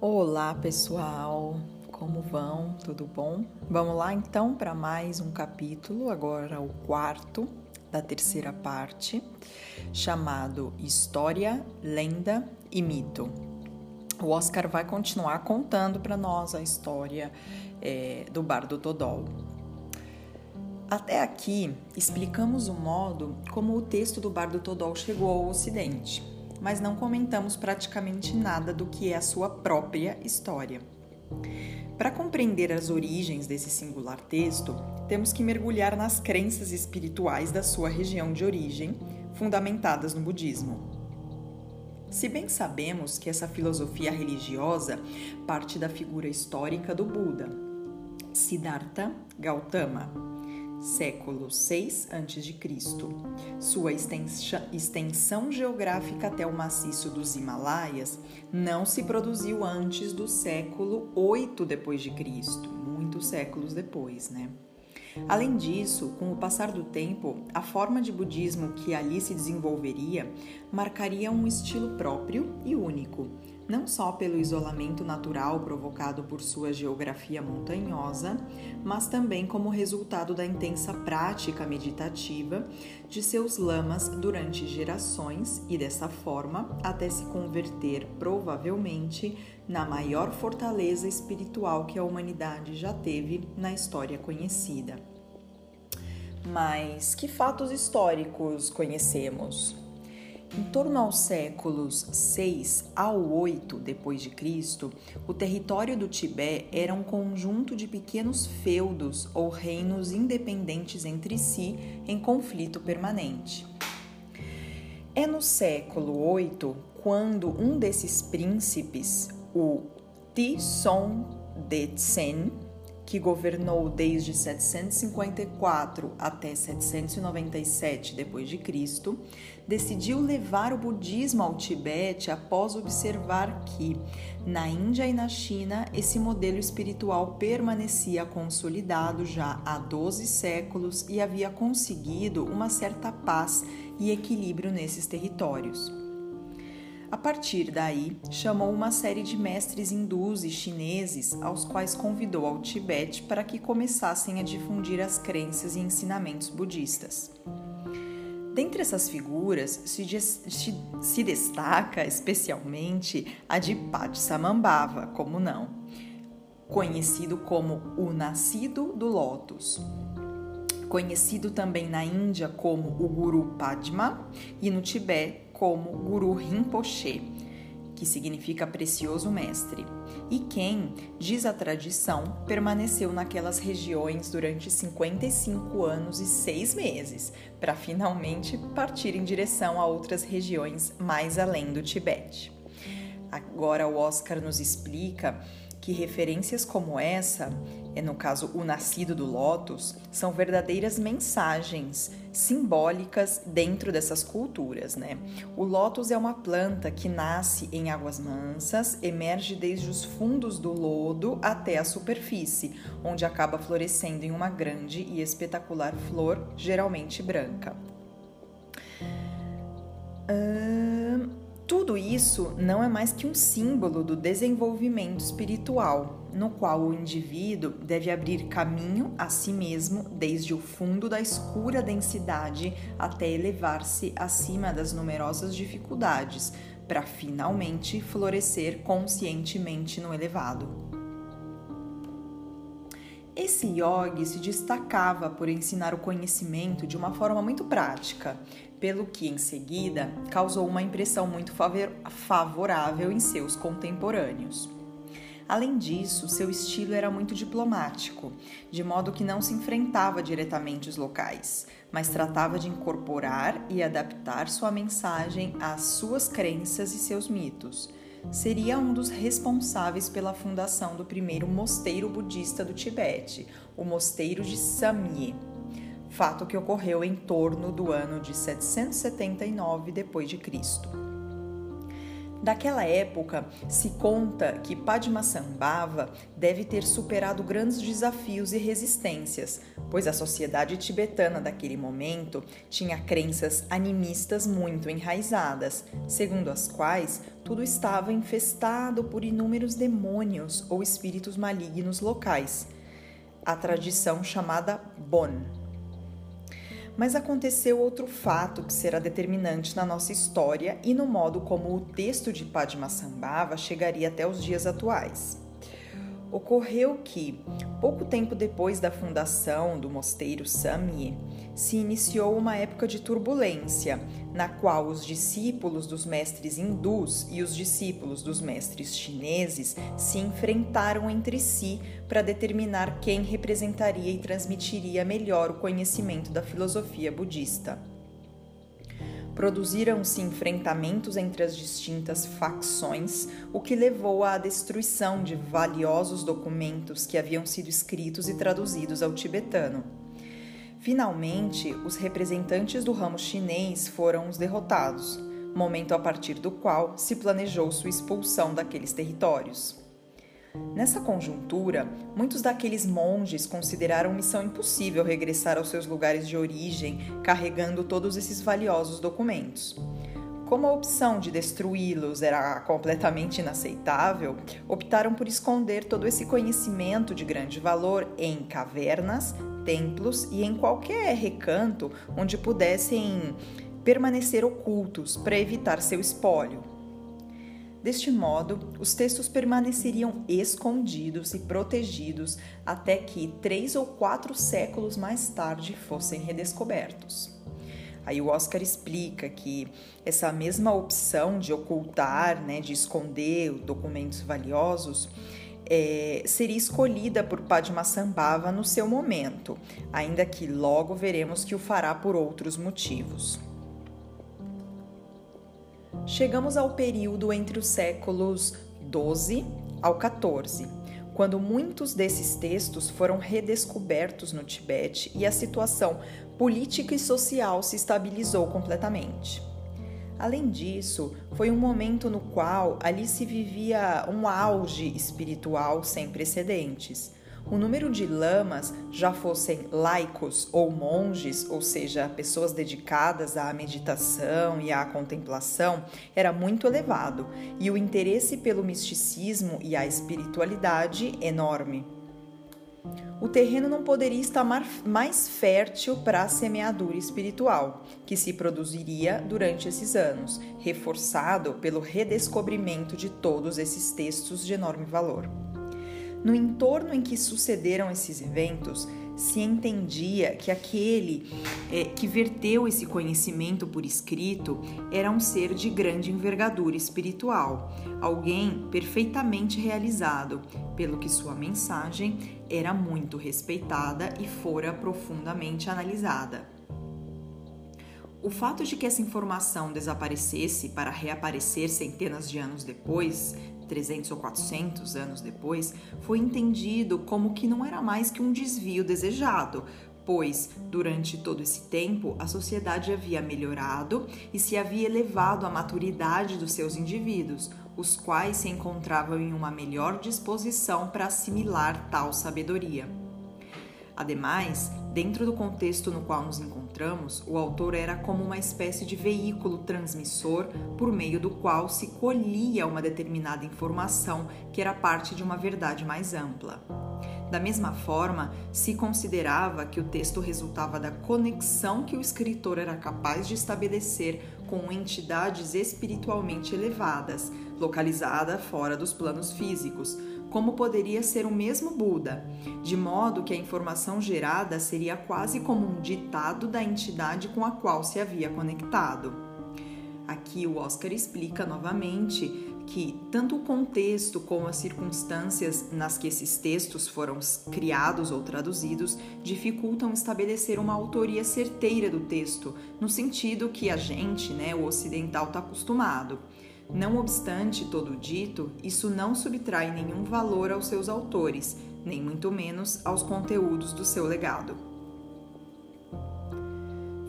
Olá pessoal, como vão? Tudo bom? Vamos lá então para mais um capítulo, agora o quarto da terceira parte, chamado História, Lenda e Mito. O Oscar vai continuar contando para nós a história é, do Bardo Todol. Até aqui explicamos o modo como o texto do Bardo Todol chegou ao Ocidente mas não comentamos praticamente nada do que é a sua própria história. Para compreender as origens desse singular texto, temos que mergulhar nas crenças espirituais da sua região de origem, fundamentadas no budismo. Se bem sabemos que essa filosofia religiosa parte da figura histórica do Buda, Siddhartha Gautama, século 6 a.C. Sua extensão geográfica até o maciço dos Himalaias não se produziu antes do século 8 depois de Cristo, muitos séculos depois, né? Além disso, com o passar do tempo, a forma de budismo que ali se desenvolveria marcaria um estilo próprio e único, não só pelo isolamento natural provocado por sua geografia montanhosa, mas também como resultado da intensa prática meditativa de seus lamas durante gerações e dessa forma até se converter provavelmente na maior fortaleza espiritual que a humanidade já teve na história conhecida. Mas que fatos históricos conhecemos? Em torno aos séculos 6 ao 8 depois de Cristo, o território do Tibete era um conjunto de pequenos feudos ou reinos independentes entre si em conflito permanente. É no século 8 quando um desses príncipes, o Tison Detsen, que governou desde 754 até 797 d.C., decidiu levar o budismo ao Tibete após observar que, na Índia e na China, esse modelo espiritual permanecia consolidado já há 12 séculos e havia conseguido uma certa paz e equilíbrio nesses territórios. A partir daí, chamou uma série de mestres hindus e chineses, aos quais convidou ao Tibete para que começassem a difundir as crenças e ensinamentos budistas. Dentre essas figuras se, se, se destaca especialmente a de Padsamambhava, como não, conhecido como o Nascido do Lótus, conhecido também na Índia como o Guru Padma e no Tibete como Guru Rinpoche, que significa precioso mestre, e quem, diz a tradição, permaneceu naquelas regiões durante 55 anos e 6 meses, para finalmente partir em direção a outras regiões mais além do Tibete. Agora o Oscar nos explica que referências como essa, é no caso o nascido do lótus, são verdadeiras mensagens simbólicas dentro dessas culturas, né? O lótus é uma planta que nasce em águas mansas, emerge desde os fundos do lodo até a superfície, onde acaba florescendo em uma grande e espetacular flor, geralmente branca. Hum tudo isso não é mais que um símbolo do desenvolvimento espiritual, no qual o indivíduo deve abrir caminho a si mesmo desde o fundo da escura densidade até elevar-se acima das numerosas dificuldades, para finalmente florescer conscientemente no elevado. Esse yogi se destacava por ensinar o conhecimento de uma forma muito prática, pelo que em seguida causou uma impressão muito favorável em seus contemporâneos. Além disso, seu estilo era muito diplomático, de modo que não se enfrentava diretamente os locais, mas tratava de incorporar e adaptar sua mensagem às suas crenças e seus mitos. Seria um dos responsáveis pela fundação do primeiro mosteiro budista do Tibete, o Mosteiro de Samye fato que ocorreu em torno do ano de 779 d.C. Daquela época, se conta que Padmasambhava deve ter superado grandes desafios e resistências, pois a sociedade tibetana daquele momento tinha crenças animistas muito enraizadas, segundo as quais tudo estava infestado por inúmeros demônios ou espíritos malignos locais. A tradição chamada Bon mas aconteceu outro fato que será determinante na nossa história e no modo como o texto de Padmasambhava chegaria até os dias atuais. Ocorreu que, pouco tempo depois da fundação do mosteiro Samye, se iniciou uma época de turbulência, na qual os discípulos dos mestres hindus e os discípulos dos mestres chineses se enfrentaram entre si para determinar quem representaria e transmitiria melhor o conhecimento da filosofia budista produziram-se enfrentamentos entre as distintas facções, o que levou à destruição de valiosos documentos que haviam sido escritos e traduzidos ao tibetano. Finalmente, os representantes do ramo chinês foram os derrotados, momento a partir do qual se planejou sua expulsão daqueles territórios. Nessa conjuntura, muitos daqueles monges consideraram missão impossível regressar aos seus lugares de origem carregando todos esses valiosos documentos. Como a opção de destruí-los era completamente inaceitável, optaram por esconder todo esse conhecimento de grande valor em cavernas, templos e em qualquer recanto onde pudessem permanecer ocultos para evitar seu espólio. Deste modo, os textos permaneceriam escondidos e protegidos até que três ou quatro séculos mais tarde fossem redescobertos. Aí o Oscar explica que essa mesma opção de ocultar, né, de esconder documentos valiosos, é, seria escolhida por Padmasambhava no seu momento, ainda que logo veremos que o fará por outros motivos. Chegamos ao período entre os séculos 12 ao 14, quando muitos desses textos foram redescobertos no Tibete e a situação política e social se estabilizou completamente. Além disso, foi um momento no qual ali se vivia um auge espiritual sem precedentes o número de lamas, já fossem laicos ou monges, ou seja, pessoas dedicadas à meditação e à contemplação, era muito elevado, e o interesse pelo misticismo e a espiritualidade enorme. O terreno não poderia estar mais fértil para a semeadura espiritual, que se produziria durante esses anos, reforçado pelo redescobrimento de todos esses textos de enorme valor. No entorno em que sucederam esses eventos, se entendia que aquele é, que verteu esse conhecimento por escrito era um ser de grande envergadura espiritual, alguém perfeitamente realizado, pelo que sua mensagem era muito respeitada e fora profundamente analisada. O fato de que essa informação desaparecesse para reaparecer centenas de anos depois 300 ou 400 anos depois, foi entendido como que não era mais que um desvio desejado, pois durante todo esse tempo a sociedade havia melhorado e se havia elevado a maturidade dos seus indivíduos, os quais se encontravam em uma melhor disposição para assimilar tal sabedoria. Ademais, dentro do contexto no qual nos encontramos, o autor era como uma espécie de veículo transmissor por meio do qual se colhia uma determinada informação que era parte de uma verdade mais ampla. Da mesma forma, se considerava que o texto resultava da conexão que o escritor era capaz de estabelecer com entidades espiritualmente elevadas, localizada fora dos planos físicos, como poderia ser o mesmo Buda, de modo que a informação gerada seria quase como um ditado da entidade com a qual se havia conectado. Aqui o Oscar explica novamente que tanto o contexto como as circunstâncias nas que esses textos foram criados ou traduzidos dificultam estabelecer uma autoria certeira do texto, no sentido que a gente, né, o ocidental, está acostumado. Não obstante todo dito, isso não subtrai nenhum valor aos seus autores, nem muito menos aos conteúdos do seu legado.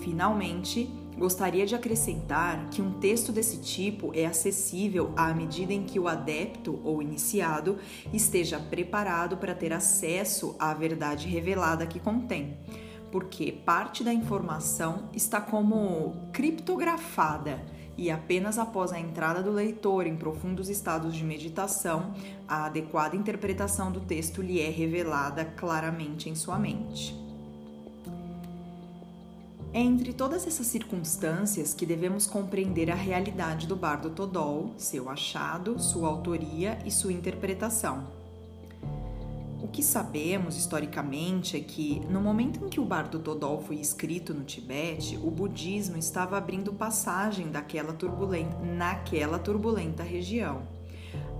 Finalmente, Gostaria de acrescentar que um texto desse tipo é acessível à medida em que o adepto ou iniciado esteja preparado para ter acesso à verdade revelada que contém, porque parte da informação está como criptografada e apenas após a entrada do leitor em profundos estados de meditação, a adequada interpretação do texto lhe é revelada claramente em sua mente. É entre todas essas circunstâncias que devemos compreender a realidade do bardo Todol, seu achado, sua autoria e sua interpretação. O que sabemos historicamente é que, no momento em que o bardo Todol foi escrito no Tibete, o budismo estava abrindo passagem daquela turbulenta, naquela turbulenta região.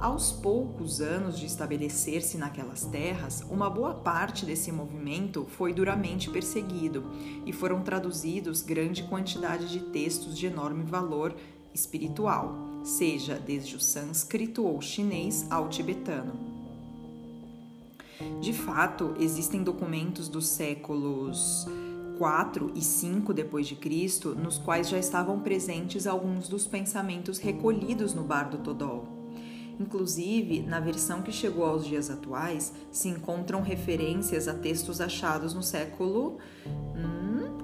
Aos poucos anos de estabelecer-se naquelas terras, uma boa parte desse movimento foi duramente perseguido e foram traduzidos grande quantidade de textos de enorme valor espiritual, seja desde o sânscrito ou chinês ao tibetano. De fato, existem documentos dos séculos 4 e 5 depois de Cristo, nos quais já estavam presentes alguns dos pensamentos recolhidos no Bardo Todol. Inclusive, na versão que chegou aos dias atuais, se encontram referências a textos achados no século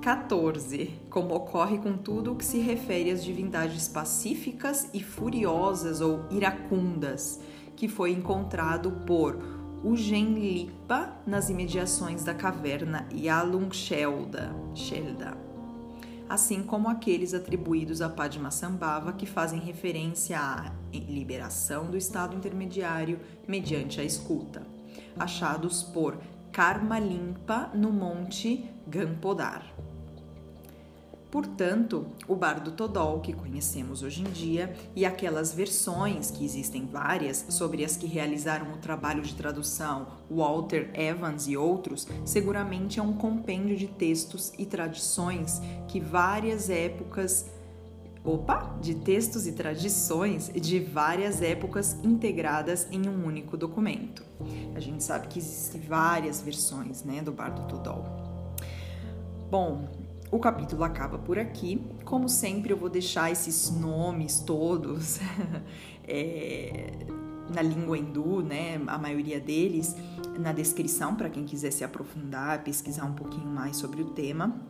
XIV, hum, como ocorre com tudo o que se refere às divindades pacíficas e furiosas ou iracundas, que foi encontrado por Ugenlipa nas imediações da caverna Yalungshelda. Shelda assim como aqueles atribuídos a Padmasambhava que fazem referência à liberação do estado intermediário mediante a escuta, achados por Karma Limpa no Monte Gampodar. Portanto, o bardo Todol que conhecemos hoje em dia e aquelas versões, que existem várias, sobre as que realizaram o trabalho de tradução Walter Evans e outros, seguramente é um compêndio de textos e tradições que várias épocas opa, de textos e tradições de várias épocas integradas em um único documento. A gente sabe que existem várias versões, né, do Bardo Todol. Bom, o capítulo acaba por aqui. Como sempre, eu vou deixar esses nomes todos é, na língua hindu, né? A maioria deles na descrição para quem quiser se aprofundar, pesquisar um pouquinho mais sobre o tema.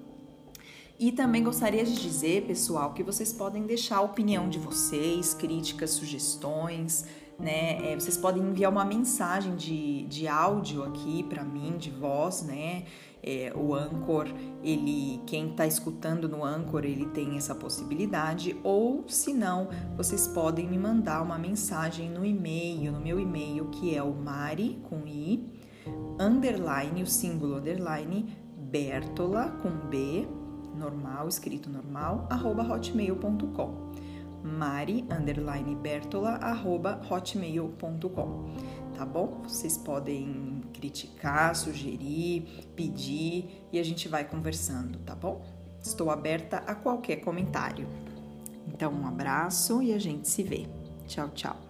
E também gostaria de dizer, pessoal, que vocês podem deixar a opinião de vocês, críticas, sugestões, né? É, vocês podem enviar uma mensagem de, de áudio aqui para mim, de voz, né? É, o Anchor, ele, quem está escutando no Anchor, ele tem essa possibilidade, ou se não, vocês podem me mandar uma mensagem no e-mail, no meu e-mail, que é o mari, com i, underline, o símbolo underline, bertola, com b, normal, escrito normal, arroba hotmail.com mari, underline, bertola, arroba hotmail.com tá bom? Vocês podem criticar, sugerir, pedir e a gente vai conversando, tá bom? Estou aberta a qualquer comentário. Então, um abraço e a gente se vê. Tchau, tchau.